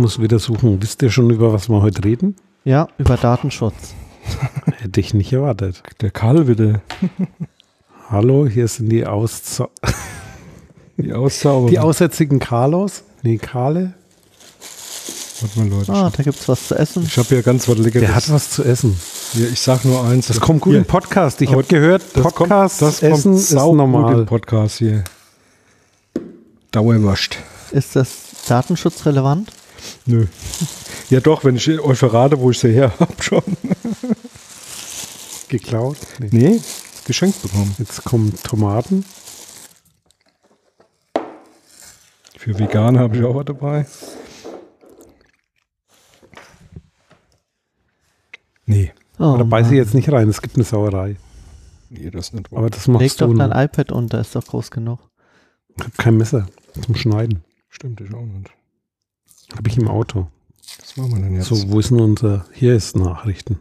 muss wieder suchen. Wisst ihr schon, über was wir heute reden? Ja, über Datenschutz. Hätte ich nicht erwartet. Der Karl wieder. Hallo, hier sind die Aus Die Auszauber. die aussätzigen Carlos. Nee, Karle. Warte mal, Leute. Ah, da gibt's was zu essen. Ich habe hier ganz was Leckeres. Der hat was zu essen. Hier, ich sag nur eins. Das kommt gut hier, im Podcast. Ich habe gehört, das Podcast kommt, das essen kommt ist sau gut normal. im Podcast hier. Dauerwascht. Ist das datenschutzrelevant? Nö. Ja doch, wenn ich euch verrate, wo ich sie her habe schon. Geklaut. Nee. Nee, geschenkt bekommen. Jetzt kommen Tomaten. Für Veganer habe ich auch was dabei. Nee. Oh, da beiße ich jetzt nicht rein. Es gibt eine Sauerei. Nee, das nicht. Aber das Leg machst doch du. dein noch. iPad unter, ist doch groß genug. Ich habe kein Messer zum Schneiden. Stimmt, ich auch nicht. Habe ich im Auto. Was machen wir denn jetzt? So, wo ist denn unser? Hier ist Nachrichten.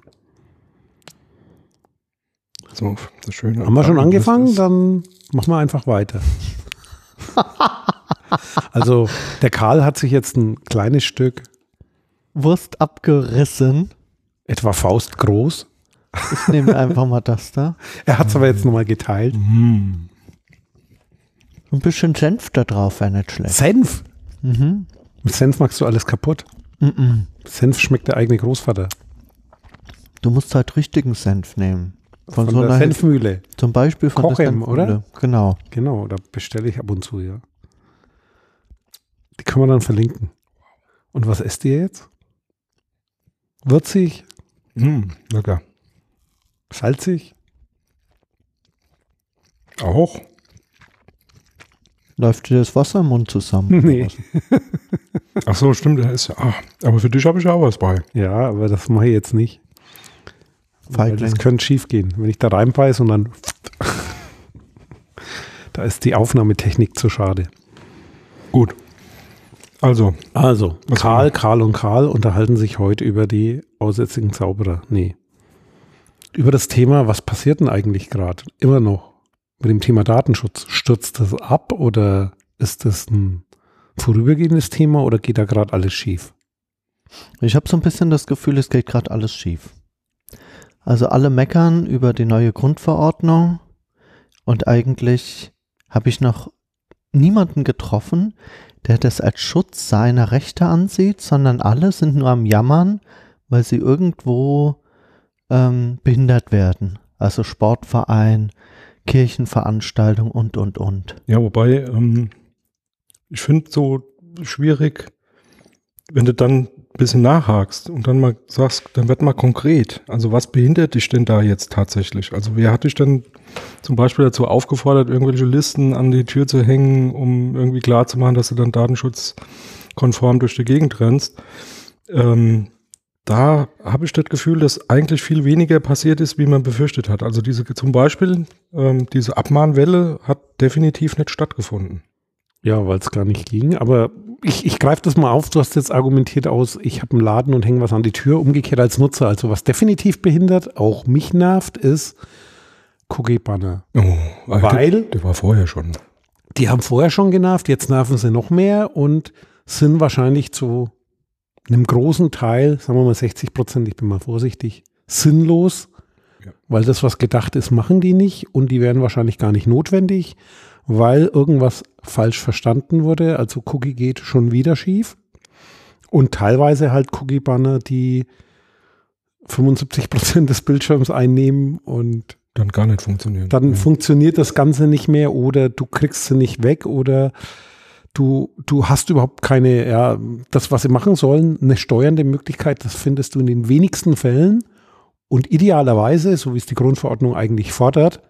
So, das Schöne. Haben wir schon angefangen? Dann machen wir einfach weiter. also, der Karl hat sich jetzt ein kleines Stück, Wurst abgerissen. etwa faustgroß. Ich nehme einfach mal das da. Er hat es aber jetzt nochmal geteilt. Mm. Ein bisschen Senf da drauf wäre nicht schlecht. Senf. Mhm. Mit Senf machst du alles kaputt. Mhm. Senf schmeckt der eigene Großvater. Du musst halt richtigen Senf nehmen. Von, Von so der einer Senfmühle. Zum Beispiel von Kochem, der oder? Senfmühle. Genau. Genau, da bestelle ich ab und zu, ja. Die können wir dann verlinken. Und was esst ihr jetzt? Würzig? Mm, lecker. Salzig? Auch? Läuft dir das Wasser im Mund zusammen? Nee. Ach so, stimmt. Ist ja. Ah, aber für dich habe ich ja auch was bei. Ja, aber das mache ich jetzt nicht. Weil das könnte schief gehen. Wenn ich da reinbeiße und dann. da ist die Aufnahmetechnik zu schade. Gut. Also, Also, Karl, Karl und Karl unterhalten sich heute über die aussätzigen Zauberer. Nee. Über das Thema, was passiert denn eigentlich gerade? Immer noch. Mit dem Thema Datenschutz. Stürzt das ab oder ist das ein vorübergehendes Thema oder geht da gerade alles schief? Ich habe so ein bisschen das Gefühl, es geht gerade alles schief. Also alle meckern über die neue Grundverordnung und eigentlich habe ich noch niemanden getroffen, der das als Schutz seiner Rechte ansieht, sondern alle sind nur am Jammern, weil sie irgendwo ähm, behindert werden. Also Sportverein, Kirchenveranstaltung und, und, und. ja, wobei, ähm, ich finde so schwierig, wenn du dann ein bisschen nachhakst und dann mal sagst, dann wird mal konkret. Also was behindert dich denn da jetzt tatsächlich? Also wer hat dich denn zum Beispiel dazu aufgefordert, irgendwelche Listen an die Tür zu hängen, um irgendwie klarzumachen, dass du dann datenschutzkonform durch die Gegend rennst? Ähm, da habe ich das Gefühl, dass eigentlich viel weniger passiert ist, wie man befürchtet hat. Also diese zum Beispiel ähm, diese Abmahnwelle hat definitiv nicht stattgefunden. Ja, weil es gar nicht ging. Aber ich, ich greife das mal auf. Du hast jetzt argumentiert aus, ich habe einen Laden und hänge was an die Tür, umgekehrt als Nutzer. Also was definitiv behindert, auch mich nervt, ist Cookie-Banner. Oh, Weil- der, der war vorher schon. Die haben vorher schon genervt, jetzt nerven sie noch mehr und sind wahrscheinlich zu einem großen Teil, sagen wir mal 60 Prozent, ich bin mal vorsichtig, sinnlos, Ja. weil das, was gedacht ist, machen die nicht und die werden wahrscheinlich gar nicht notwendig, weil irgendwas falsch verstanden wurde. Also Cookie geht schon wieder schief und teilweise halt Cookie-Banner, die 75 Prozent des Bildschirms einnehmen und Dann gar nicht funktionieren. dann ja. funktioniert das Ganze nicht mehr oder du kriegst sie nicht weg oder du, du hast überhaupt keine, ja, das, was sie machen sollen, eine steuernde Möglichkeit, das findest du in den wenigsten Fällen. Und idealerweise, so wie es die Grundverordnung eigentlich fordert,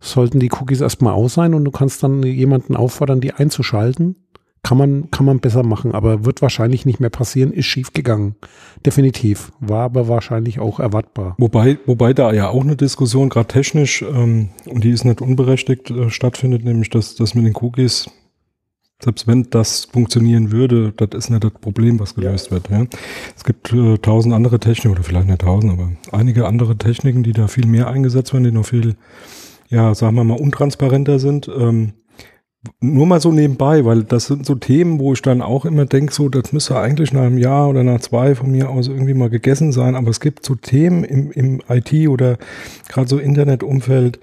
sollten die Cookies erstmal aus sein und du kannst dann jemanden auffordern, die einzuschalten. Kann man, kann man besser machen, aber wird wahrscheinlich nicht mehr passieren, ist schief gegangen. Definitiv. War aber wahrscheinlich auch erwartbar. Wobei, wobei da ja auch eine Diskussion, gerade technisch, ähm, und die ist nicht unberechtigt, äh, stattfindet, nämlich dass das mit den Cookies, selbst wenn das funktionieren würde, das ist nicht das Problem, was gelöst wird. Ja. Es gibt äh, tausend andere Techniken, oder vielleicht nicht tausend, aber einige andere Techniken, die da viel mehr eingesetzt werden, die noch viel, ja, sagen wir mal, untransparenter sind. Ähm, nur mal so nebenbei, weil das sind so Themen, wo ich dann auch immer denke, so, das müsste eigentlich nach einem Jahr oder nach zwei von mir aus irgendwie mal gegessen sein. Aber es gibt so Themen im, im IT oder gerade so Internetumfeld,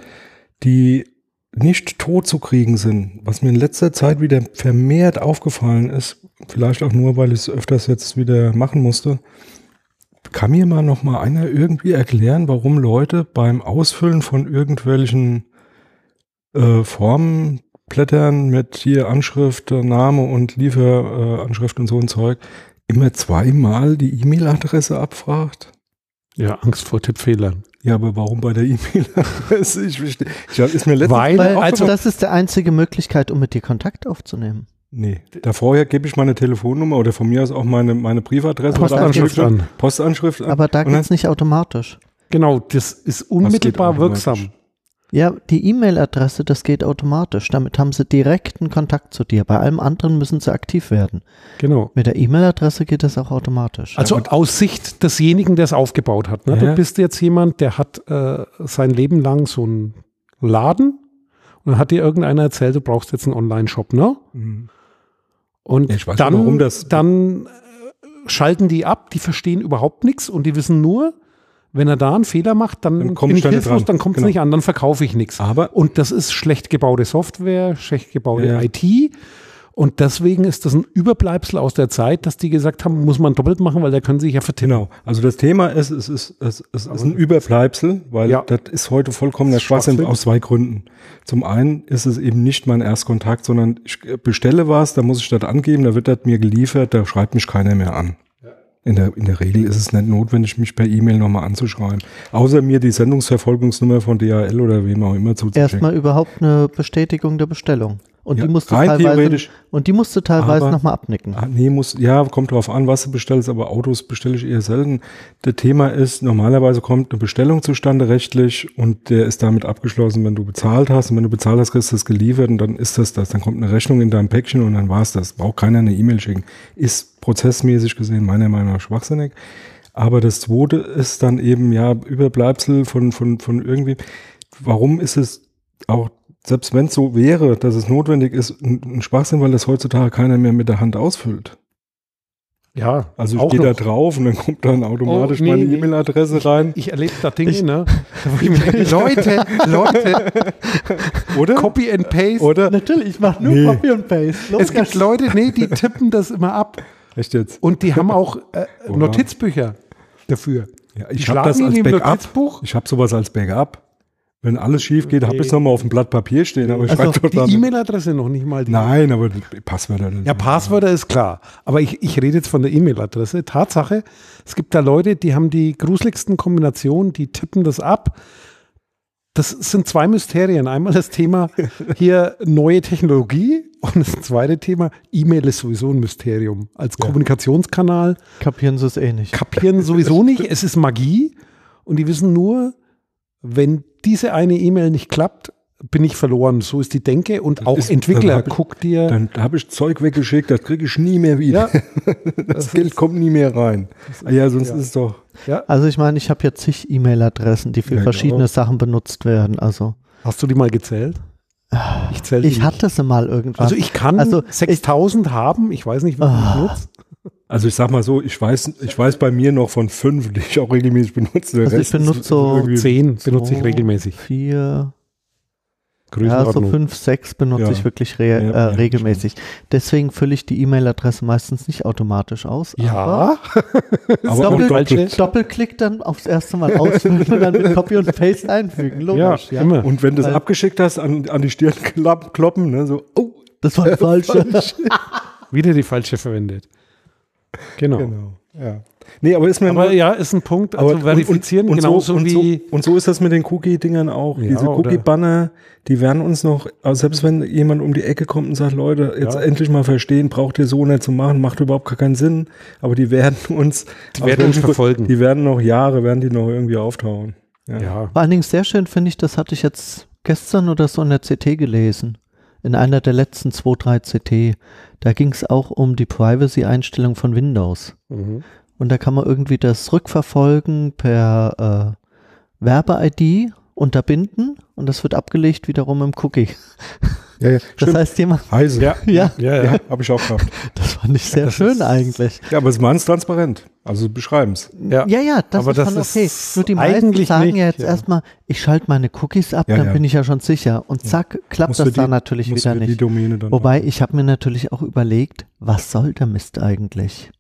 die nicht tot zu kriegen sind. Was mir in letzter Zeit wieder vermehrt aufgefallen ist, vielleicht auch nur, weil ich es öfters jetzt wieder machen musste. Kann mir mal noch mal einer irgendwie erklären, warum Leute beim Ausfüllen von irgendwelchen äh, Formblättern mit hier Anschrift, Name und Lieferanschrift äh, und so ein Zeug immer zweimal die E-Mail-Adresse abfragt? Ja, Angst vor Tippfehlern. Ja, aber warum bei der E-Mail-Adresse? Ich, ich, ich, ist mir letztens Weil- Weil, also- das ist die einzige Möglichkeit, um mit dir Kontakt aufzunehmen. Nee, da vorher gebe ich meine Telefonnummer oder von mir aus auch meine, meine Briefadresse oder Postanschrift Anschrift- an. Postanschrift an. Aber da dann- geht's nicht automatisch. Genau, das ist unmittelbar wirksam. Ja, die E-Mail-Adresse, das geht automatisch. Damit haben sie direkten Kontakt zu dir. Bei allem anderen müssen sie aktiv werden. Genau. Mit der E-Mail-Adresse geht das auch automatisch. Also aus Sicht desjenigen, der es aufgebaut hat. Ne? Ja. Du bist jetzt jemand, der hat äh, sein Leben lang so einen Laden und dann hat dir irgendeiner erzählt, du brauchst jetzt einen Online-Shop, ne? Mhm. Und Ja, ich weiß dann, nicht, warum das- dann äh, schalten die ab, die verstehen überhaupt nichts und die wissen nur, wenn er da einen Fehler macht, dann, Dann komm bin ich da hilflos, dann kommt es Genau. nicht an, dann verkaufe ich nichts. Aber Und das ist schlecht gebaute Software, schlecht gebaute Ja. IT. Und deswegen ist das ein Überbleibsel aus der Zeit, dass die gesagt haben, muss man doppelt machen, weil der können sich ja vertippen. Genau, also das Thema ist, es ist, es, es ist ein Überbleibsel, weil Ja. das ist heute ist Schwachsinn Schwachsinn. aus zwei Gründen. Zum einen ist es eben nicht mein Erstkontakt, sondern ich bestelle was, da muss ich das angeben, da wird das mir geliefert, da schreibt mich keiner mehr an. In der, in der Regel ist es nicht notwendig, mich per E-Mail nochmal anzuschreiben. Außer mir die Sendungsverfolgungsnummer von DHL oder wem auch immer zuzuschicken. Erstmal überhaupt eine Bestätigung der Bestellung. Und Ja, die musst du teilweise, und die musst du teilweise nochmal abnicken. Ah, nee, muss, ja, kommt drauf an, was du bestellst, aber Autos bestelle ich eher selten. Das Thema ist, normalerweise kommt eine Bestellung zustande rechtlich und der ist damit abgeschlossen, wenn du bezahlt hast. Und wenn du bezahlt hast, kriegst du das geliefert und dann ist das das. Dann kommt eine Rechnung in deinem Päckchen und dann war's das. Braucht keiner eine E-Mail schicken. Ist prozessmäßig gesehen meiner Meinung nach schwachsinnig. Aber das zweite ist dann eben, ja, Überbleibsel von, von, von irgendwie. Warum ist es auch selbst wenn es so wäre, dass es notwendig ist, ein, ein Schwachsinn, weil das heutzutage keiner mehr mit der Hand ausfüllt. Ja, Also ich gehe da drauf und dann kommt dann automatisch Oh, nee, meine nee. E-Mail-Adresse rein. Ich erlebe da Dinge, ne? Da wo ich mir denke, Leute, Leute, Oder? Copy and Paste. Oder? Natürlich, ich mache nur Nee. Copy und Paste. Es gibt Leute, nee, die tippen das immer ab. Echt jetzt? Und die haben auch äh? Notizbücher dafür. Ja, ich habe das als Backup. Ich habe sowas als Backup. Wenn alles schief geht, habe Okay. ich es nochmal auf dem Blatt Papier stehen. Aber ich Also, schreibe dort Die. E-Mail-Adresse noch nicht mal. Die Nein, aber Passwörter. Ja, Passwörter ist klar. Aber ich, ich rede jetzt von der E-Mail-Adresse. Tatsache, es gibt da Leute, die haben die gruseligsten Kombinationen, die tippen das ab. Das sind zwei Mysterien. Einmal das Thema hier neue Technologie und das zweite Thema, E-Mail ist sowieso ein Mysterium. Als Ja. Kommunikationskanal Kapieren sie es eh nicht. kapieren sowieso nicht. Es ist Magie und die wissen nur, wenn diese eine E-Mail nicht klappt, bin ich verloren. So ist die Denke und auch ist- Entwickler, guck dir. Dann habe ich Zeug weggeschickt, das kriege ich nie mehr wieder. ja, das Geld kommt nie mehr rein. Ah ja, sonst ja. ist es doch. ja. Also ich meine, ich habe jetzt zig E-Mail-Adressen, die für Ja, verschiedene genau. Sachen benutzt werden. Also Hast du die mal gezählt? Ich ich hatte sie mal irgendwann. Also ich kann Also 6000 haben, ich weiß nicht, wie viel ich Ah. nutze. Also ich sag mal so, ich weiß, ich weiß bei mir noch von fünf, die ich auch regelmäßig benutze. Also ich benutze so Zehn benutze ich regelmäßig. Vier, ja, so fünf, sechs benutze Ja. ich wirklich re Ja, äh, ja, regelmäßig. Deswegen fülle ich die E-Mail-Adresse meistens nicht automatisch aus. ja, aber Doppel-. Doppelklick dann aufs erste Mal ausfüllen und dann mit Copy und Paste einfügen. ja, Logisch, ja. immer. Und wenn du es abgeschickt hast, an, an die Stirn klapp, kloppen, ne, so, oh, Das war falsch. Wieder die falsche verwendet. Genau. genau, ja. Nee, aber ist mir Aber nur- ja, ist ein Punkt. Also aber- verifizieren und, und, genauso und so, wie. Und so, und so ist das mit den Cookie-Dingern auch. Ja, Diese oder- Cookie-Banner, die werden uns noch, also selbst wenn jemand um die Ecke kommt und sagt, Leute, jetzt Ja. endlich mal verstehen, braucht ihr so nicht zu machen, macht überhaupt gar keinen Sinn. Aber die werden uns, Die werden uns verfolgen. Die werden noch Jahre, werden die noch irgendwie auftauchen. Ja. Vor allen Dingen sehr schön finde ich, das hatte ich jetzt gestern oder so in der CT gelesen. In einer der letzten zwei, drei CT. Da ging es auch um die Privacy-Einstellung von Windows. Mhm. Und da kann man irgendwie das rückverfolgen per äh, Werbe-ID unterbinden und das wird abgelegt wiederum im Cookie. Ja, ja, Das stimmt. heißt, jemand, Heise. Ja. ja, Ja, ja habe ich auch gehabt. das fand ich sehr das schön ist- eigentlich. Ja, aber es machen es transparent. Also beschreiben es. ja. Ja, ja, das Aber ist das schon okay. ist Nur die meisten sagen nicht, ja jetzt ja. erstmal, ich schalte meine Cookies ab, Ja, dann ja. bin ich ja schon sicher. Und zack, klappt Musst das da natürlich wieder nicht. Domäne dann Wobei, ich habe mir natürlich auch überlegt, was soll der Mist eigentlich?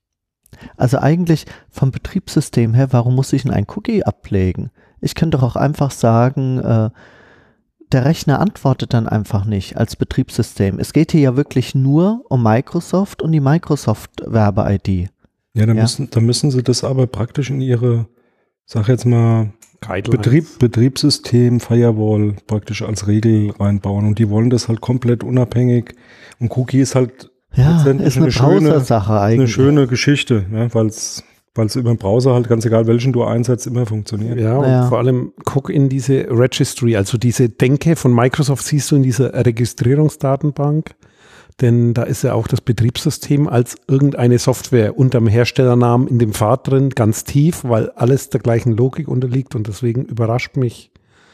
Also eigentlich vom Betriebssystem her, warum muss ich denn ein Cookie ablegen? Ich könnte doch auch einfach sagen, äh, der Rechner antwortet dann einfach nicht als Betriebssystem. Es geht hier ja wirklich nur um Microsoft und die Microsoft-Werbe-ID. Ja, dann, Ja. Müssen, dann müssen sie das aber praktisch in ihre, sag jetzt mal. Betrieb, Betriebssystem, Firewall praktisch als Regel reinbauen. Und die wollen das halt komplett unabhängig. Und Cookie ist halt Ja, ist eine, eine schöne- Browser-Sache eine eigentlich. schöne Geschichte, ne? weil es über den Browser halt, ganz egal welchen du einsetzt, immer funktioniert. Ja, und Naja. vor allem guck in diese Registry, also diese Denke von Microsoft siehst du in dieser Registrierungsdatenbank, denn da ist ja auch das Betriebssystem als irgendeine Software unterm Herstellernamen in dem Pfad drin, ganz tief, weil alles der gleichen Logik unterliegt und deswegen überrascht mich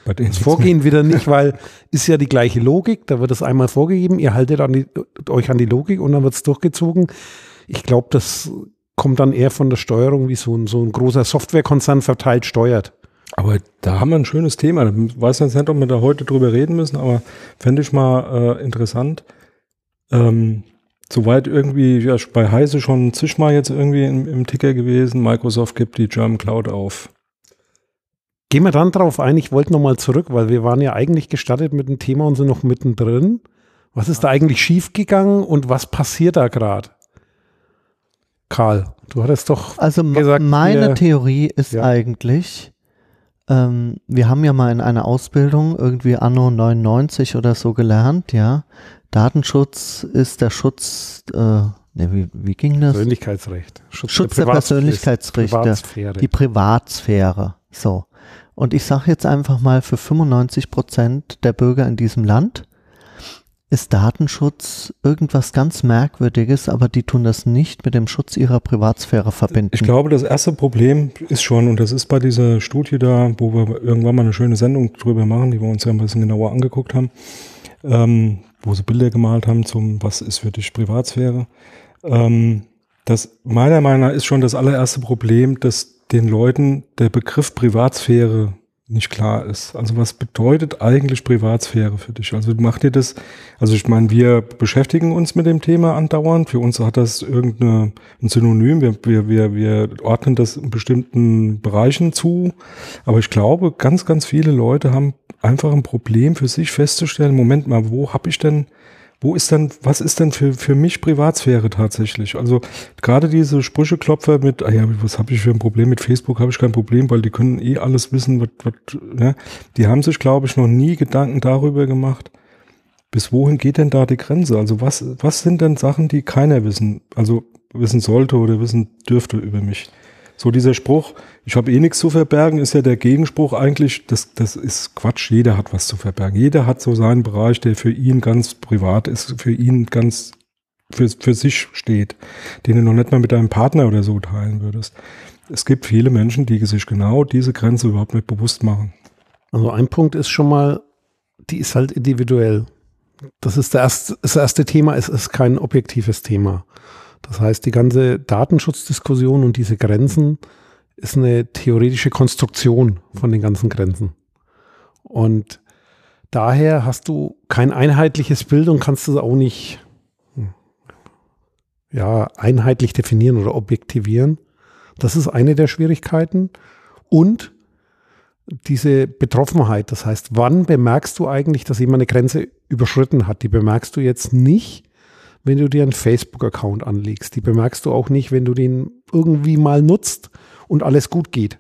Bei sieht's Vorgehen wieder nicht, weil ist ja die gleiche Logik, da wird es einmal vorgegeben, ihr haltet an die, euch an die Logik und dann wird es durchgezogen. Ich glaube, das kommt dann eher von der Steuerung, wie so ein, so ein großer Softwarekonzern verteilt steuert. Aber da haben wir ein schönes Thema. Ich weiß jetzt nicht, ob wir da heute drüber reden müssen, aber fände ich mal äh, interessant. Ähm, soweit irgendwie, ja, bei Heise schon zigmal jetzt irgendwie im, im Ticker gewesen. Microsoft gibt die German Cloud auf. Gehen wir dann drauf ein, ich wollte nochmal zurück, weil wir waren ja eigentlich gestartet mit dem Thema und sind noch mittendrin. Was ist da eigentlich schiefgegangen und was passiert da gerade? Karl, du hattest doch Also gesagt, meine wir- Theorie ist Ja. eigentlich, ähm, wir haben ja mal in einer Ausbildung irgendwie anno 99 oder so gelernt, ja. Datenschutz ist der Schutz, äh, ne, wie, wie ging das? Persönlichkeitsrecht. Schutz, Schutz der Privatsphäre- Persönlichkeitsrechte. Privatsphäre. Die Privatsphäre. So. Und ich sage jetzt einfach mal, für 95 Prozent der Bürger in diesem Land ist Datenschutz irgendwas ganz Merkwürdiges, aber die tun das nicht mit dem Schutz ihrer Privatsphäre verbinden. Ich glaube, das erste Problem ist schon, und das ist bei dieser Studie da, wo wir irgendwann mal eine schöne Sendung drüber machen, die wir uns ja ein bisschen genauer angeguckt haben, ähm, wo sie Bilder gemalt haben zum, was ist für dich Privatsphäre. Ähm, das meiner Meinung nach ist schon das allererste Problem, dass den Leuten der Begriff Privatsphäre nicht klar ist. Also was bedeutet eigentlich Privatsphäre für dich? Also macht dir das, also ich meine, wir beschäftigen uns mit dem Thema andauernd. Für uns hat das irgendein Synonym. Wir, wir, wir, wir ordnen das in bestimmten Bereichen zu. Aber ich glaube, ganz, ganz viele Leute haben einfach ein Problem für sich festzustellen, Moment mal, wo habe ich denn wo ist denn, was ist denn für, für mich Privatsphäre tatsächlich? Also gerade diese Sprücheklopfer mit, ah ja, was habe ich für ein Problem mit Facebook, habe ich kein Problem, weil die können eh alles wissen, was, was, ne? die haben sich, glaube ich, noch nie Gedanken darüber gemacht, bis wohin geht denn da die Grenze? Also was, was sind denn Sachen, die keiner wissen, also wissen sollte oder wissen dürfte über mich? So dieser Spruch, ich habe eh nichts zu verbergen, ist ja der Gegenspruch eigentlich, das, das ist Quatsch, jeder hat was zu verbergen. Jeder hat so seinen Bereich, der für ihn ganz privat ist, für ihn ganz für, für sich steht, den du noch nicht mal mit deinem Partner oder so teilen würdest. Es gibt viele Menschen, die sich genau diese Grenze überhaupt nicht bewusst machen. Also ein Punkt ist schon mal, die ist halt individuell. Das ist der erste, das erste Thema, es ist kein objektives Thema. Das heißt, die ganze Datenschutzdiskussion und diese Grenzen ist eine theoretische Konstruktion von den ganzen Grenzen. Und daher hast du kein einheitliches Bild und kannst es auch nicht hm, ja, einheitlich definieren oder objektivieren. Das ist eine der Schwierigkeiten. Und diese Betroffenheit, das heißt, wann bemerkst du eigentlich, dass jemand eine Grenze überschritten hat? Die bemerkst du jetzt nicht, wenn du dir einen Facebook-Account anlegst. Die bemerkst du auch nicht, wenn du den irgendwie mal nutzt und alles gut geht.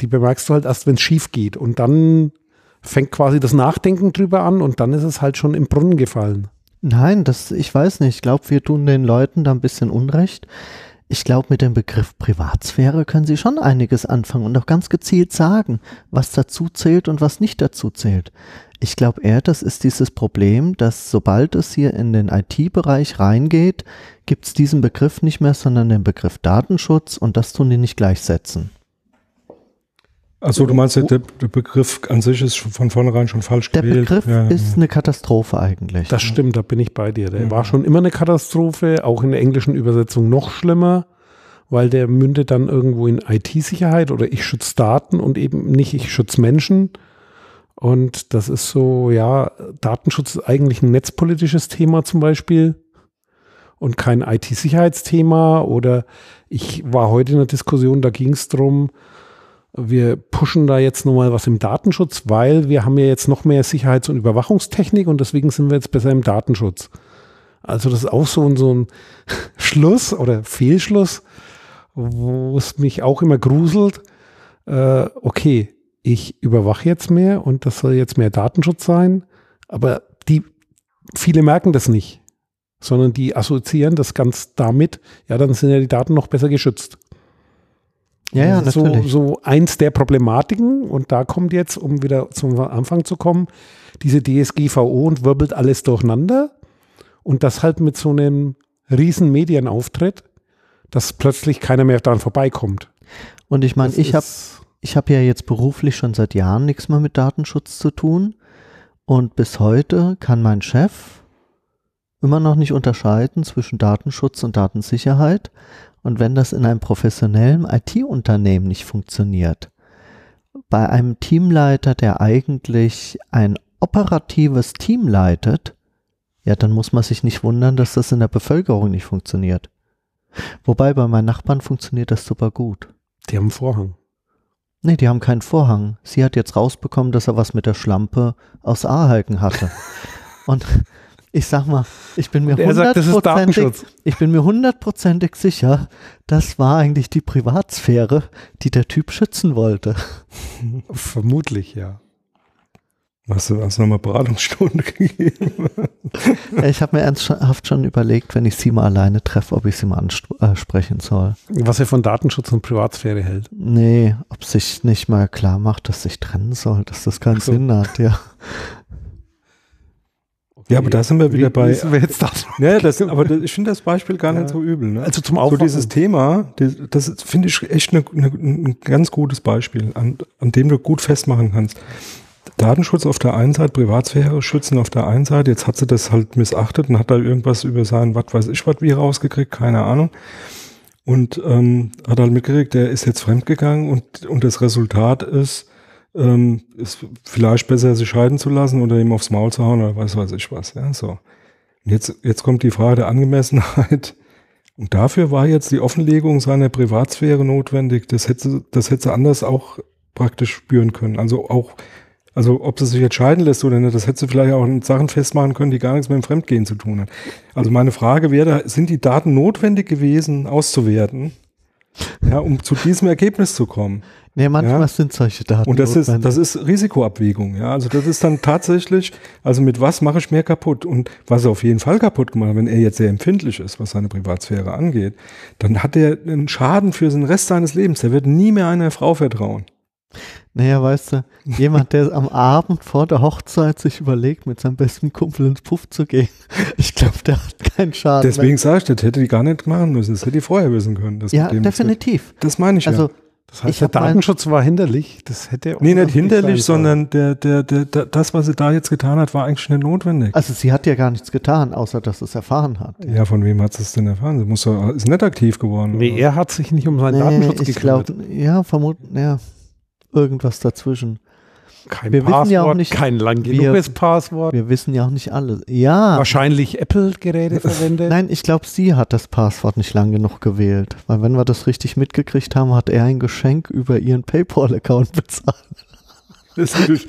Die bemerkst du halt erst, wenn es schief geht. Und dann fängt quasi das Nachdenken drüber an und dann ist es halt schon im Brunnen gefallen. Nein, das, ich weiß nicht. Ich glaube, wir tun den Leuten da ein bisschen Unrecht. Ich glaube, mit dem Begriff Privatsphäre können sie schon einiges anfangen und auch ganz gezielt sagen, was dazu zählt und was nicht dazu zählt. Ich glaube eher, das ist dieses Problem, dass sobald es hier in den IT-Bereich reingeht, gibt es diesen Begriff nicht mehr, sondern den Begriff Datenschutz und das tun die nicht gleichsetzen. Also du meinst, der, der Begriff an sich ist von vornherein schon falsch Der gewählt. Begriff Ja, ist eine Katastrophe eigentlich. Das stimmt, da bin ich bei dir. Der Ja. war schon immer eine Katastrophe, auch in der englischen Übersetzung noch schlimmer, weil der mündet dann irgendwo in IT-Sicherheit oder ich schütze Daten und eben nicht ich schütze Menschen. Und das ist so, ja, Datenschutz ist eigentlich ein netzpolitisches Thema zum Beispiel und kein IT-Sicherheitsthema. Oder ich war heute in einer Diskussion, da ging es darum, wir pushen da jetzt nochmal was im Datenschutz, weil wir haben ja jetzt noch mehr Sicherheits- und Überwachungstechnik und deswegen sind wir jetzt besser im Datenschutz. Also das ist auch so ein, so ein Schluss oder Fehlschluss, wo es mich auch immer gruselt. Äh, okay, ich überwache jetzt mehr und das soll jetzt mehr Datenschutz sein, aber die viele merken das nicht, sondern die assoziieren das ganz damit, ja, dann sind ja die Daten noch besser geschützt. Ja, ja, Das ist natürlich. So, so eins der Problematiken und da kommt jetzt, um wieder zum Anfang zu kommen, diese DSGVO und wirbelt alles durcheinander und das halt mit so einem riesen Medienauftritt, dass plötzlich keiner mehr daran vorbeikommt. Und ich meine, ich habe ich habe ja jetzt beruflich schon seit Jahren nichts mehr mit Datenschutz zu tun. Und bis heute kann mein Chef immer noch nicht unterscheiden zwischen Datenschutz und Datensicherheit. Und wenn das in einem professionellen IT-Unternehmen nicht funktioniert, bei einem Teamleiter, der eigentlich ein operatives Team leitet, ja, dann muss man sich nicht wundern, dass das in der Bevölkerung nicht funktioniert. Wobei bei meinen Nachbarn funktioniert das super gut. Die haben einen Vorhang. Nee, die haben keinen Vorhang. Sie hat jetzt rausbekommen, dass er was mit der Schlampe aus Ahalken hatte. Und ich sag mal, ich bin mir er hundertprozentig, Datenschutz. ich bin mir hundertprozentig sicher, das war eigentlich die Privatsphäre, die der Typ schützen wollte. Vermutlich, ja. Hast du hast nochmal Beratungsstunde gegeben? Ich habe mir ernsthaft schon überlegt, wenn ich sie mal alleine treffe, ob ich sie mal ansprechen soll. Was er von Datenschutz und Privatsphäre hält. Nee, ob sich nicht mal klar macht, dass sich trennen soll, dass das keinen so. Sinn hat, ja. Ja, aber da sind wir wieder Wie- bei. wir jetzt da? Ja, das, aber das, ich finde das Beispiel gar Ja. nicht so übel. Ne? Also zum so Aufwachen. dieses Thema, das, das finde ich echt eine, eine, ein ganz gutes Beispiel, an, an dem du gut festmachen kannst. Datenschutz auf der einen Seite, Privatsphäre schützen auf der einen Seite. Jetzt hat sie das halt missachtet und hat da irgendwas über sein, was weiß ich, was wie rausgekriegt, keine Ahnung. Und ähm, hat halt mitgekriegt, der ist jetzt fremdgegangen und, und das Resultat ist, ähm, ist vielleicht besser, sich scheiden zu lassen oder ihm aufs Maul zu hauen oder was weiß ich was. Ja, so. Und jetzt, jetzt kommt die Frage der Angemessenheit. Und dafür war jetzt die Offenlegung seiner Privatsphäre notwendig. Das hätte, das hätte sie anders auch praktisch spüren können. Also auch, also ob sie sich entscheiden lässt oder nicht, das hätte sie vielleicht auch in Sachen festmachen können, die gar nichts mit dem Fremdgehen zu tun hat. Also meine Frage wäre, sind die Daten notwendig gewesen, auszuwerten, ja, um zu diesem Ergebnis zu kommen? Nee, manchmal Ja. sind solche Daten. Und das ist, das ist Risikoabwägung, ja. Also das ist dann tatsächlich, also mit was mache ich mehr kaputt? Und was er auf jeden Fall kaputt gemacht hat, wenn er jetzt sehr empfindlich ist, was seine Privatsphäre angeht, dann hat er einen Schaden für den Rest seines Lebens. Er wird nie mehr einer Frau vertrauen. Naja, weißt du, jemand, der am Abend vor der Hochzeit sich überlegt, mit seinem besten Kumpel ins Puff zu gehen, ich glaube, der hat keinen Schaden. Deswegen sage ich, das hätte die gar nicht machen müssen. Das hätte die vorher wissen können. Das ja, definitiv. Das meine ich Also, ja. Das heißt, Ich der Datenschutz war hinderlich. Das hätte auch Nee, nicht hinderlich, sondern der, der, der, der, das, was sie da jetzt getan hat, war eigentlich nicht notwendig. also sie hat ja gar nichts getan, außer dass sie es erfahren hat. Ja, von wem hat sie es denn erfahren? Sie muss doch, ist nicht aktiv geworden. Nee, er hat sich nicht um seinen Nee, Datenschutz ich gekümmert. glaube, ja, vermuten, ja, irgendwas dazwischen. Kein wir wissen Passwort, ja auch nicht- kein lang wir- genuges Passwort. Wir wissen ja auch nicht alles. Ja, Wahrscheinlich Apple-Geräte verwendet. nein, ich glaube, sie hat das Passwort nicht lang genug gewählt. Weil wenn wir das richtig mitgekriegt haben, hat er ein Geschenk über ihren PayPal-Account bezahlt. Das ist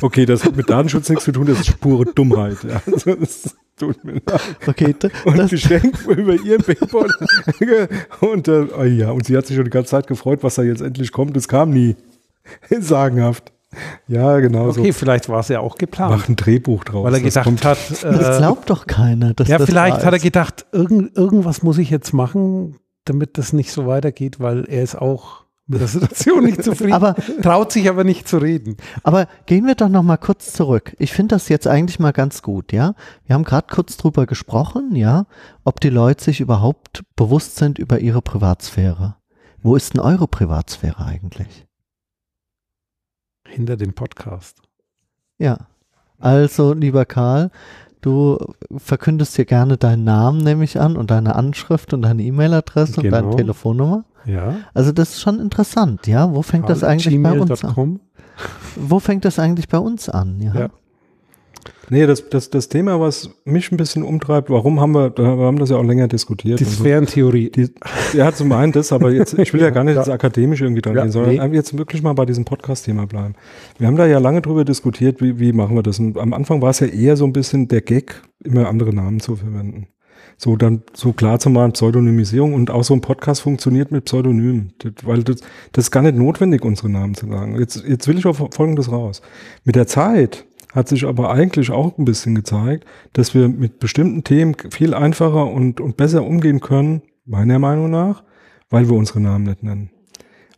okay, das hat mit Datenschutz nichts zu tun, das ist pure Dummheit. Ja. Also, das tut mir leid. Okay, d- Und das, Geschenk über ihren Paypal. und, äh, oh ja, und sie hat sich schon die ganze Zeit gefreut, was da jetzt endlich kommt. Es kam nie. Sagenhaft. Ja, genau okay, so. vielleicht war es ja auch geplant. Mach ein Drehbuch draus. weil er Das gedacht kommt- hat, das äh, glaubt doch keiner. Dass ja, das vielleicht hat er gedacht, irgend, irgendwas muss ich jetzt machen, damit das nicht so weitergeht, weil er ist auch mit der Situation nicht zufrieden, Aber, traut sich aber nicht zu reden. aber gehen wir doch noch mal kurz zurück. Ich finde das jetzt eigentlich mal ganz gut, ja. Wir haben gerade kurz drüber gesprochen, ja, ob die Leute sich überhaupt bewusst sind über ihre Privatsphäre. Wo ist denn eure Privatsphäre eigentlich? Hinter dem Podcast. Ja. Also, lieber Karl, du verkündest hier gerne deinen Namen, nehme ich an, und deine Anschrift und deine E-Mail-Adresse und deine Genau. Telefonnummer. Ja. Also, das ist schon interessant, ja. Wo fängt das eigentlich bei uns an? Wo fängt das eigentlich bei uns an? Ja. Ja. Nee, das, das, das Thema, was mich ein bisschen umtreibt, warum haben wir, wir haben das ja auch länger diskutiert. Die und so. Sphärentheorie. Die, ja, zum einen das, aber jetzt, ich will ja gar nicht ins Akademische irgendwie dran Ja, gehen, sondern nee. jetzt wirklich mal bei diesem Podcast-Thema bleiben. Wir haben da ja lange drüber diskutiert, wie, wie machen wir das. Und am Anfang war es ja eher so ein bisschen der Gag, immer andere Namen zu verwenden. So dann so klar zu machen, Pseudonymisierung und auch so ein Podcast funktioniert mit Pseudonymen, das, weil das, das ist gar nicht notwendig, unsere Namen zu sagen. Jetzt, jetzt will ich auf Folgendes raus. Mit der Zeit hat sich aber eigentlich auch ein bisschen gezeigt, dass wir mit bestimmten Themen viel einfacher und, und besser umgehen können, meiner Meinung nach, weil wir unsere Namen nicht nennen.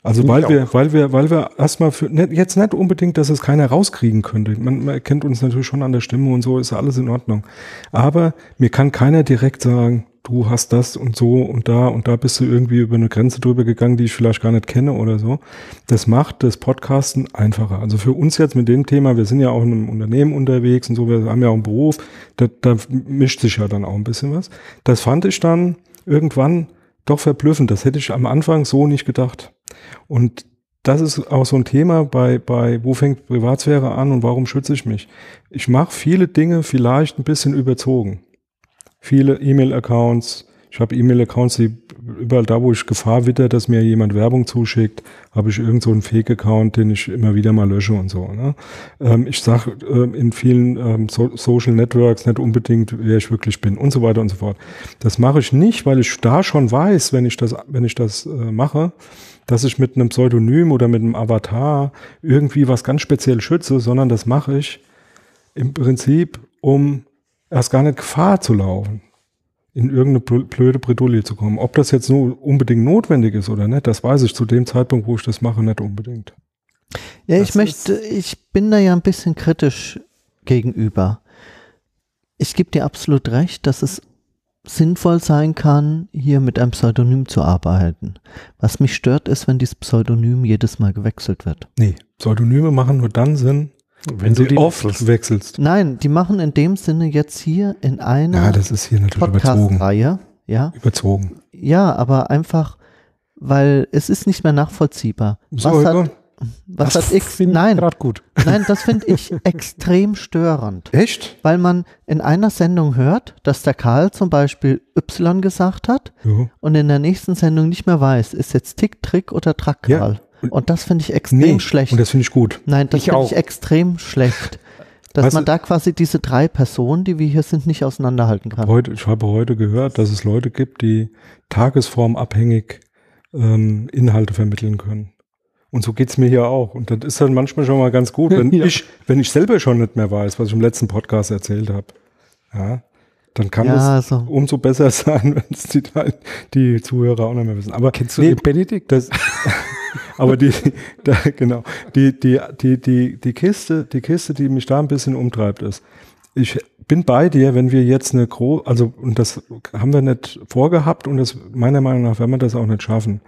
Also weil wir, weil wir, weil wir erstmal für nicht, jetzt nicht unbedingt, dass es keiner rauskriegen könnte. Man, man erkennt uns natürlich schon an der Stimme und so, ist ja alles in Ordnung. Aber mir kann keiner direkt sagen, du hast das und so und da und da bist du irgendwie über eine Grenze drüber gegangen, die ich vielleicht gar nicht kenne oder so. Das macht das Podcasten einfacher. Also für uns jetzt mit dem Thema, wir sind ja auch in einem Unternehmen unterwegs und so, wir haben ja auch einen Beruf, da, da mischt sich ja dann auch ein bisschen was. Das fand ich dann irgendwann doch verblüffend. Das hätte ich am Anfang so nicht gedacht. Und das ist auch so ein Thema bei, bei wo fängt Privatsphäre an und warum schütze ich mich? Ich mache viele Dinge vielleicht ein bisschen überzogen. Viele E-Mail-Accounts. Ich habe E-Mail-Accounts, die überall da, wo ich Gefahr witter, dass mir jemand Werbung zuschickt, habe ich irgend so einen Fake-Account, den ich immer wieder mal lösche und so. Ne? Ähm, ich sage ähm, in vielen ähm, so Social Networks nicht unbedingt, wer ich wirklich bin und so weiter und so fort. Das mache ich nicht, weil ich da schon weiß, wenn ich das, wenn ich das äh, mache, dass ich mit einem Pseudonym oder mit einem Avatar irgendwie was ganz speziell schütze, sondern das mache ich im Prinzip, um erst gar nicht Gefahr zu laufen, in irgendeine bl- blöde Bredouille zu kommen. Ob das jetzt nur unbedingt notwendig ist oder nicht, das weiß ich zu dem Zeitpunkt, wo ich das mache, nicht unbedingt. Ja, Das ich möchte, ich bin da ja ein bisschen kritisch gegenüber. Ich gebe dir absolut recht, dass es sinnvoll sein kann, hier mit einem Pseudonym zu arbeiten. Was mich stört, ist, wenn dieses Pseudonym jedes Mal gewechselt wird. Nee, Pseudonyme machen nur dann Sinn, wenn, du sie die oft wechselst. wechselst. Nein, die machen in dem Sinne jetzt hier in Ja, einer das ist hier natürlich überzogen. Podcast-Reihe, ja, Überzogen. ja, aber einfach, weil es ist nicht mehr nachvollziehbar. So, was hat, Egon? Was Das hat X? Nein, gerade gut. nein, das finde ich extrem störend. Echt? weil man in einer Sendung hört, dass der Karl zum Beispiel Y gesagt hat Ja. und in der nächsten Sendung nicht mehr weiß, ist jetzt Tick, Trick oder Track Ja. Karl. Und das finde ich extrem Nee, schlecht. und das finde ich gut. Nein, das finde ich extrem schlecht. Dass Weißt man da quasi diese drei Personen, die wir hier sind, nicht auseinanderhalten kann. Heute, ich habe heute gehört, dass es Leute gibt, die tagesformabhängig ähm, Inhalte vermitteln können. Und so geht's mir hier auch. Und das ist dann manchmal schon mal ganz gut, wenn Ja. ich, wenn ich selber schon nicht mehr weiß, was ich im letzten Podcast erzählt habe. Ja, dann kann Ja, es also. umso besser sein, wenn es die, die Zuhörer auch nicht mehr wissen. Aber Kennst du nee, den Benedikt? das, aber die, da, genau, die, die, die, die, die Kiste, die Kiste, die mich da ein bisschen umtreibt, ist, ich bin bei dir, wenn wir jetzt eine große, also, und das haben wir nicht vorgehabt und das, meiner Meinung nach, werden wir das auch nicht schaffen.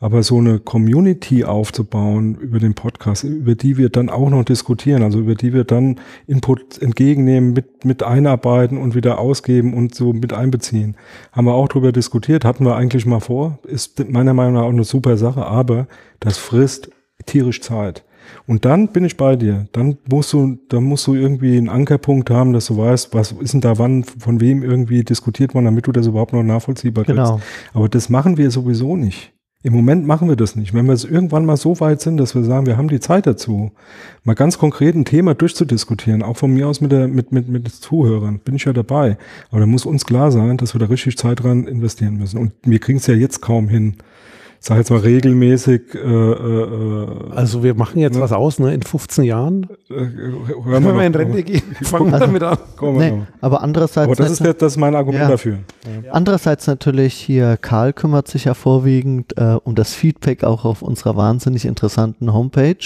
Aber so eine Community aufzubauen über den Podcast, über die wir dann auch noch diskutieren, also über die wir dann Input entgegennehmen, mit, mit einarbeiten und wieder ausgeben und so mit einbeziehen. Haben wir auch drüber diskutiert, hatten wir eigentlich mal vor, ist meiner Meinung nach auch eine super Sache, aber das frisst tierisch Zeit. Und dann bin ich bei dir. Dann musst du, dann musst du irgendwie einen Ankerpunkt haben, dass du weißt, was ist denn da wann, von wem irgendwie diskutiert worden, damit du das überhaupt noch nachvollziehbar kriegst. Genau. Aber das machen wir sowieso nicht. Im Moment machen wir das nicht. Wenn wir es irgendwann mal so weit sind, dass wir sagen, wir haben die Zeit dazu, mal ganz konkret ein Thema durchzudiskutieren, auch von mir aus mit der, mit, mit, mit den Zuhörern, bin ich ja dabei. Aber da muss uns klar sein, dass wir da richtig Zeit dran investieren müssen. Und wir kriegen es ja jetzt kaum hin. Sag jetzt mal regelmäßig, äh, äh, Also wir machen jetzt Ja. was aus, ne? In 15 Jahren. äh, hören Wenn wir wir in Rente gehen, fangen wir Also- damit an. Wir Nee, aber andererseits, Aber das ist, der, das ist mein Argument Ja. dafür. andererseits natürlich hier, Karl kümmert sich ja vorwiegend äh, um das Feedback auch auf unserer wahnsinnig interessanten Homepage.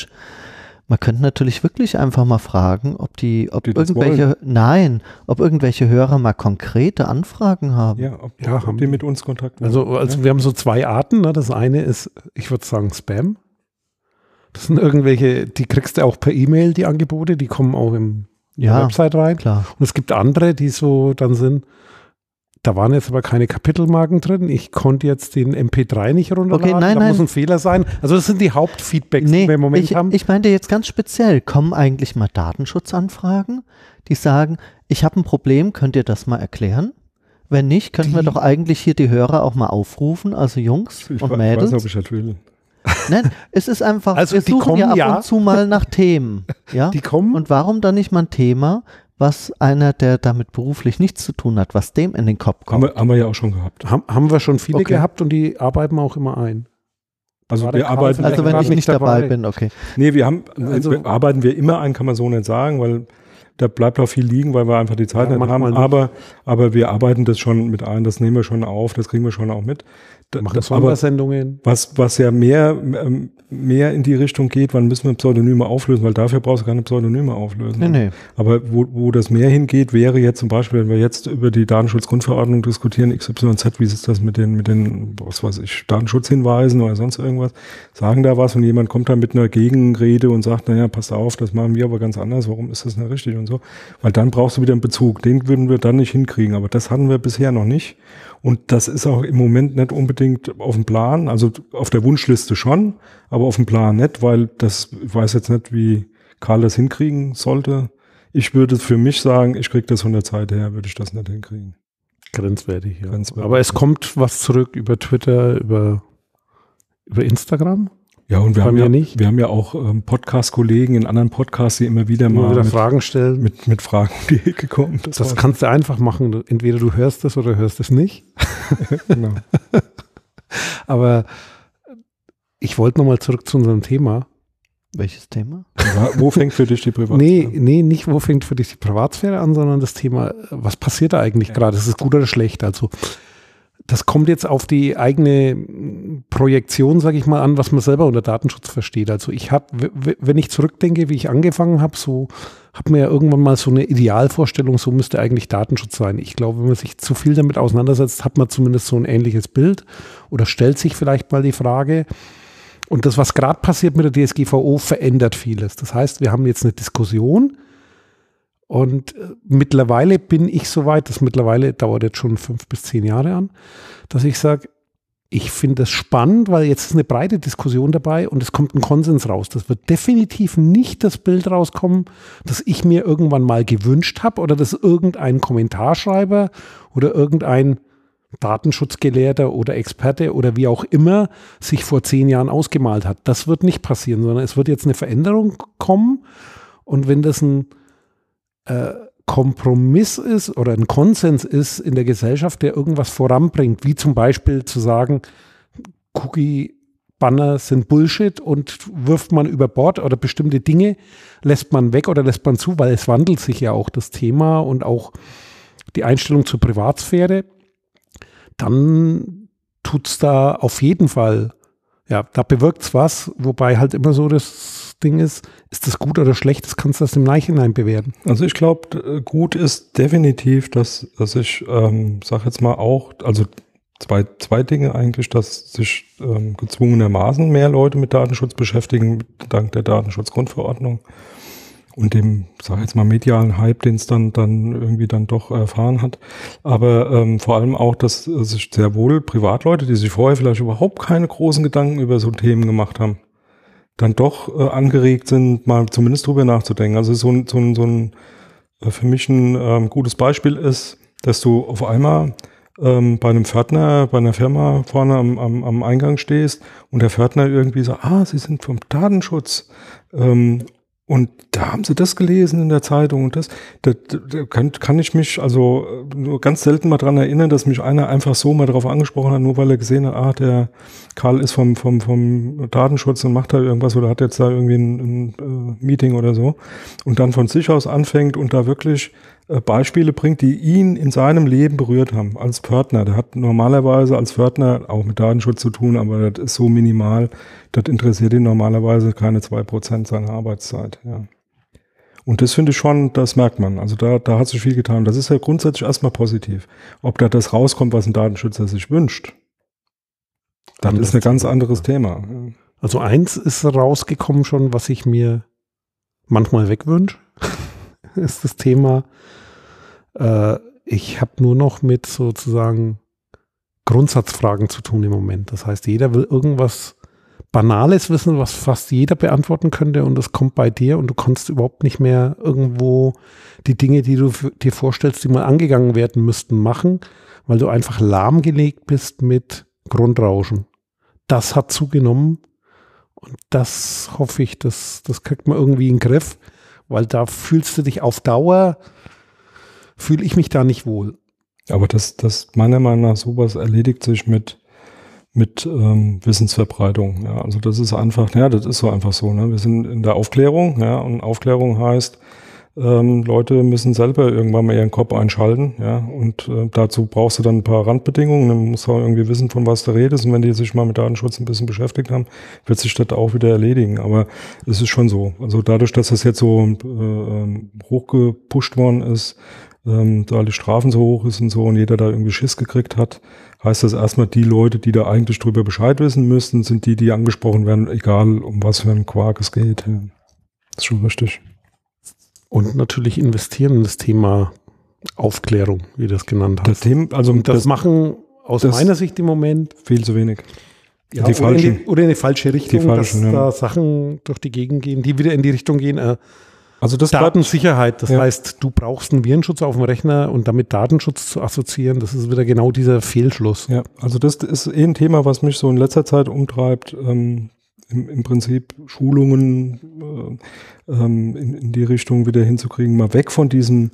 Man könnte natürlich wirklich einfach mal fragen, ob die, ob Die irgendwelche, nein, ob irgendwelche Hörer mal konkrete Anfragen haben. Ja, ob, Ja, ob haben die mit uns Kontakt Also, haben. also wir haben so zwei Arten. Ne? Das eine ist, ich würde sagen, Spam. Das sind irgendwelche, die kriegst du auch per E-Mail, die Angebote, die kommen auch im Ja, Website rein. klar. Und es gibt andere, die so dann sind. Da waren jetzt aber keine Kapitelmarken drin. Ich konnte jetzt den MP3 nicht runterladen. Okay, nein, da nein. muss ein Fehler sein. Also das sind die Hauptfeedbacks, die wir im Moment ich, haben. ich meinte jetzt ganz speziell, kommen eigentlich mal Datenschutzanfragen, die sagen, ich habe ein Problem, könnt ihr das mal erklären? Wenn nicht, könnten wir Die- doch eigentlich hier die Hörer auch mal aufrufen, also Jungs Ich und we- Mädels. weiß nicht, ob ich das will. Nein, es ist einfach, Also wir die suchen ja kommen, ab ja. und zu mal nach Themen. Ja? die kommen. Und warum dann nicht mal ein Thema, was einer, der damit beruflich nichts zu tun hat, was dem in den Kopf Haben kommt? wir, haben wir ja auch schon gehabt. haben, haben wir schon viele Okay. gehabt und die arbeiten auch immer ein. Also War wir arbeiten, Also wenn ich nicht dabei dabei. bin, okay. nee, wir haben, Also- wir arbeiten wir immer ein, kann man so nicht sagen, weil da bleibt auch viel liegen, weil wir einfach die Zeit Ja, nicht haben. nicht. Aber, aber wir arbeiten das schon mit ein, das nehmen wir schon auf, das kriegen wir schon auch mit. Da, Machen Sondersendungen. was, was ja mehr, ähm, mehr in die Richtung geht, wann müssen wir Pseudonyme auflösen, weil dafür brauchst du keine Pseudonyme auflösen. Nee, nee. Aber wo, wo das mehr hingeht, wäre jetzt zum Beispiel, wenn wir jetzt über die Datenschutzgrundverordnung diskutieren, XYZ, wie ist das mit den, mit den, was weiß ich, Datenschutzhinweisen oder sonst irgendwas, sagen da was und jemand kommt da mit einer Gegenrede und sagt, naja, passt auf, das machen wir aber ganz anders, warum ist das nicht richtig und so. Weil dann brauchst du wieder einen Bezug, den würden wir dann nicht hinkriegen, aber das hatten wir bisher noch nicht. Und das ist auch im Moment nicht unbedingt auf dem Plan, also auf der Wunschliste schon, aber auf dem Plan nicht, weil das, ich weiß jetzt nicht, wie Karl das hinkriegen sollte. Ich würde für mich sagen, ich kriege das von der Zeit her, würde ich das nicht hinkriegen. Grenzwertig, ja. Grenzwertig. Aber es kommt was zurück über Twitter, über, über Instagram. Ja, und wir, Bei haben mir ja, nicht. wir haben ja auch ähm, Podcast-Kollegen in anderen Podcasts, die immer wieder Immer mal wieder mit, Fragen stellen. mit, mit Fragen um die Ecke kommen. das war- kannst du einfach machen. Entweder du hörst es oder hörst es nicht. genau. Aber ich wollte nochmal zurück zu unserem Thema. Welches Thema? Wo fängt für dich die Privat? Nee, nee, nicht wo fängt für dich die Privatsphäre an, sondern das Thema, was passiert da eigentlich Ja. gerade? Ist es gut oder schlecht? Also das kommt jetzt auf die eigene Projektion, sage ich mal, an, was man selber unter Datenschutz versteht. Also ich habe, wenn ich zurückdenke, wie ich angefangen habe, so hat man ja irgendwann mal so eine Idealvorstellung, so müsste eigentlich Datenschutz sein. Ich glaube, wenn man sich zu viel damit auseinandersetzt, hat man zumindest so ein ähnliches Bild oder stellt sich vielleicht mal die Frage, und das, was gerade passiert mit der DSGVO, verändert vieles. Das heißt, wir haben jetzt eine Diskussion und äh, mittlerweile bin ich so weit, das mittlerweile dauert jetzt schon fünf bis zehn Jahre an, dass ich sage, ich finde es spannend, weil jetzt ist eine breite Diskussion dabei und es kommt ein Konsens raus. Das wird definitiv nicht das Bild rauskommen, das ich mir irgendwann mal gewünscht habe oder das irgendein Kommentarschreiber oder irgendein Datenschutzgelehrter oder Experte oder wie auch immer sich vor zehn Jahren ausgemalt hat. Das wird nicht passieren, sondern es wird jetzt eine Veränderung kommen. Und wenn das ein äh, Kompromiss ist oder ein Konsens ist in der Gesellschaft, der irgendwas voranbringt, wie zum Beispiel zu sagen, Cookie-Banner sind Bullshit und wirft man über Bord oder bestimmte Dinge lässt man weg oder lässt man zu, weil es wandelt sich ja auch das Thema und auch die Einstellung zur Privatsphäre, dann tut es da auf jeden Fall, ja, da bewirkt es was, wobei halt immer so das Ding ist, ist das gut oder schlecht, das kannst du erst im Nachhinein bewerten. Also ich glaube, gut ist definitiv, dass, dass ich, ähm, sag jetzt mal auch, also zwei, zwei Dinge eigentlich, dass sich ähm, gezwungenermaßen mehr Leute mit Datenschutz beschäftigen, dank der Datenschutzgrundverordnung und dem, sag jetzt mal, medialen Hype, den es dann, dann irgendwie dann doch erfahren hat. Aber ähm, vor allem auch, dass sich sehr wohl Privatleute, die sich vorher vielleicht überhaupt keine großen Gedanken über so Themen gemacht haben, dann doch äh, angeregt sind, mal zumindest drüber nachzudenken. Also so ein, so ein, so ein äh, für mich ein ähm, gutes Beispiel ist, dass du auf einmal ähm, bei einem Pförtner, bei einer Firma vorne am, am, am Eingang stehst und der Pförtner irgendwie sagt, ah, Sie sind vom Datenschutz. Ähm, und da haben sie das gelesen in der Zeitung und das, da, da kann, kann ich mich also äh, nur ganz selten mal dran erinnern, dass mich einer einfach so mal darauf angesprochen hat, nur weil er gesehen hat, ah, der Karl ist vom, vom, vom Datenschutz und macht da irgendwas oder hat jetzt da irgendwie ein, ein äh, Meeting oder so und dann von sich aus anfängt und da wirklich Beispiele bringt, die ihn in seinem Leben berührt haben als Pförtner. Der hat normalerweise als Pförtner auch mit Datenschutz zu tun, aber das ist so minimal, das interessiert ihn normalerweise keine zwei Prozent seiner Arbeitszeit. Ja. Und das finde ich schon, das merkt man. Also da, da hat sich viel getan. Das ist ja grundsätzlich erstmal positiv. Ob da das rauskommt, was ein Datenschützer sich wünscht, das Anderes ist ein ganz anderes Thema. Also eins ist rausgekommen schon, was ich mir manchmal wegwünsche, ist das Thema, äh, ich habe nur noch mit sozusagen Grundsatzfragen zu tun im Moment. Das heißt, jeder will irgendwas Banales wissen, was fast jeder beantworten könnte und das kommt bei dir und du kannst überhaupt nicht mehr irgendwo die Dinge, die du dir vorstellst, die mal angegangen werden müssten, machen, weil du einfach lahmgelegt bist mit Grundrauschen. Das hat zugenommen und das hoffe ich, das, das kriegt man irgendwie in den Griff, weil da fühlst du dich auf Dauer, fühle ich mich da nicht wohl. Aber das, das meiner Meinung nach sowas erledigt sich mit mit ähm, Wissensverbreitung. Ja, also das ist einfach, ja, das ist so einfach so. Ne? Wir sind in der Aufklärung, ja, und Aufklärung heißt, ähm, Leute müssen selber irgendwann mal ihren Kopf einschalten, ja, und äh, dazu brauchst du dann ein paar Randbedingungen, dann musst du auch irgendwie wissen, von was du redest, und wenn die sich mal mit Datenschutz ein bisschen beschäftigt haben, wird sich das auch wieder erledigen, aber es ist schon so, also dadurch, dass das jetzt so äh, ähm, hochgepusht worden ist, ähm, da die Strafen so hoch ist und so und jeder da irgendwie Schiss gekriegt hat, heißt das erstmal, die Leute, die da eigentlich drüber Bescheid wissen müssten, sind die, die angesprochen werden, egal um was für einen Quark es geht. Ja. Ist schon richtig. Und natürlich investieren in das Thema Aufklärung, wie du das genannt hast. Das Thema, also das, das machen aus meiner Sicht im Moment viel zu wenig. Ja, die oder, falschen, in die, oder in die falsche Richtung, die falschen, dass ja. da Sachen durch die Gegend gehen, die wieder in die Richtung gehen, äh, also das Datensicherheit, das ja. heißt, du brauchst einen Virenschutz auf dem Rechner und damit Datenschutz zu assoziieren, das ist wieder genau dieser Fehlschluss. Ja, also das ist eh ein Thema, was mich so in letzter Zeit umtreibt. Ähm, im, im, Prinzip Schulungen äh, ähm, in, in, die Richtung wieder hinzukriegen, mal weg von diesem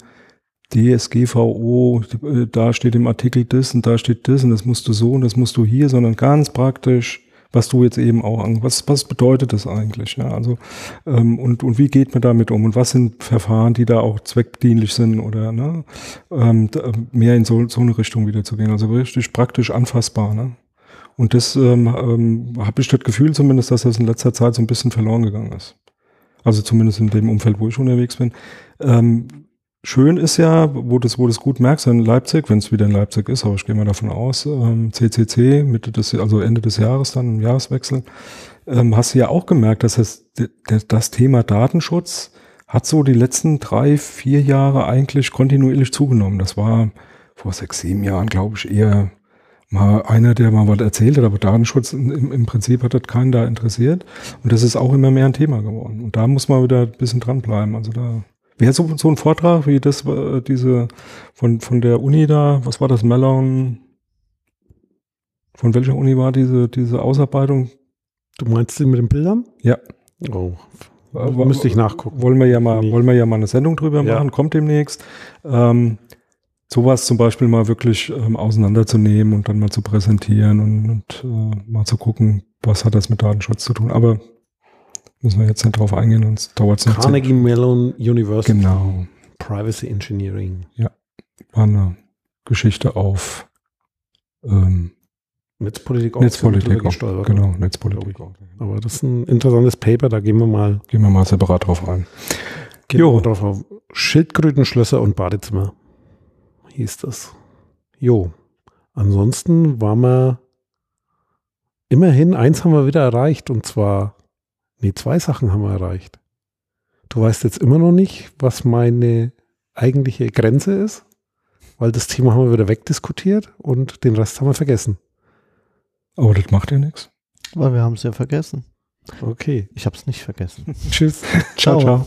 DSGVO, äh, da steht im Artikel das und da steht das und das musst du so und das musst du hier, sondern ganz praktisch was du jetzt eben auch an, was, was bedeutet das eigentlich? Ja, also, ähm, und, und wie geht man damit um? Und was sind Verfahren, die da auch zweckdienlich sind oder ne, ähm, mehr in so, so eine Richtung wieder zu gehen? Also richtig praktisch anfassbar. Ne? Und das ähm, ähm, habe ich das Gefühl zumindest, dass das in letzter Zeit so ein bisschen verloren gegangen ist. Also zumindest in dem Umfeld, wo ich unterwegs bin. Ähm, Schön ist ja, wo das, wo das gut merkst, in Leipzig, wenn es wieder in Leipzig ist, aber ich gehe mal davon aus, ähm, CCC, Mitte des, also Ende des Jahres dann, im Jahreswechsel, ähm, hast du ja auch gemerkt, dass das, das Thema Datenschutz hat so die letzten drei, vier Jahre eigentlich kontinuierlich zugenommen. Das war vor sechs, sieben Jahren, glaube ich, eher mal einer, der mal was erzählt hat, aber Datenschutz im, im Prinzip hat das keinen da interessiert. Und das ist auch immer mehr ein Thema geworden. Und da muss man wieder ein bisschen dranbleiben. Also da Wäre so, so ein Vortrag wie das, äh, diese von, von der Uni da, was war das, Mellon? Von welcher Uni war diese, diese Ausarbeitung? Du meinst sie mit den Bildern? Ja. Oh. Äh, müsste ich nachgucken. Wollen wir ja mal, nee. wollen wir ja mal eine Sendung drüber machen, ja. kommt demnächst. Ähm, sowas zum Beispiel mal wirklich ähm, auseinanderzunehmen und dann mal zu präsentieren und, und äh, mal zu gucken, was hat das mit Datenschutz zu tun. Aber Müssen wir jetzt nicht drauf eingehen, sonst dauert es noch Carnegie Mellon University. Genau. Privacy Engineering. Ja, war eine Geschichte auf ähm, Netzpolitik, Netzpolitik auch, genau, Netzpolitik. Aber das ist ein interessantes Paper, da gehen wir mal. Gehen wir mal separat drauf ein. Gehen jo. wir drauf auf. Schildkrötenschlösser und Badezimmer hieß das. Jo. Ansonsten waren wir immerhin, eins haben wir wieder erreicht und zwar Nee, zwei Sachen haben wir erreicht. Du weißt jetzt immer noch nicht, was meine eigentliche Grenze ist, weil das Thema haben wir wieder wegdiskutiert und den Rest haben wir vergessen. Aber das macht ja nichts. Weil wir haben es ja vergessen. Okay. Ich habe es nicht vergessen. Tschüss. ciao, ciao.